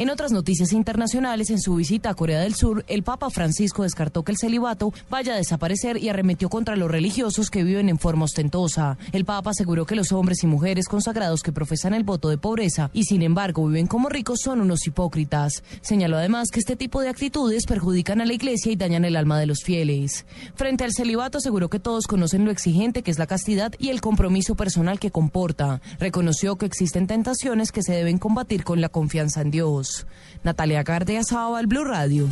En otras noticias internacionales, en su visita a Corea del Sur, el Papa Francisco descartó que el celibato vaya a desaparecer y arremetió contra los religiosos que viven en forma ostentosa. El Papa aseguró que los hombres y mujeres consagrados que profesan el voto de pobreza y sin embargo viven como ricos son unos hipócritas. Señaló además que este tipo de actitudes perjudican a la iglesia y dañan el alma de los fieles. Frente al celibato aseguró que todos conocen lo exigente que es la castidad y el compromiso personal que comporta. Reconoció que existen tentaciones que se deben combatir con la confianza en Dios. Natalia Gardea Sábal, Blue Radio.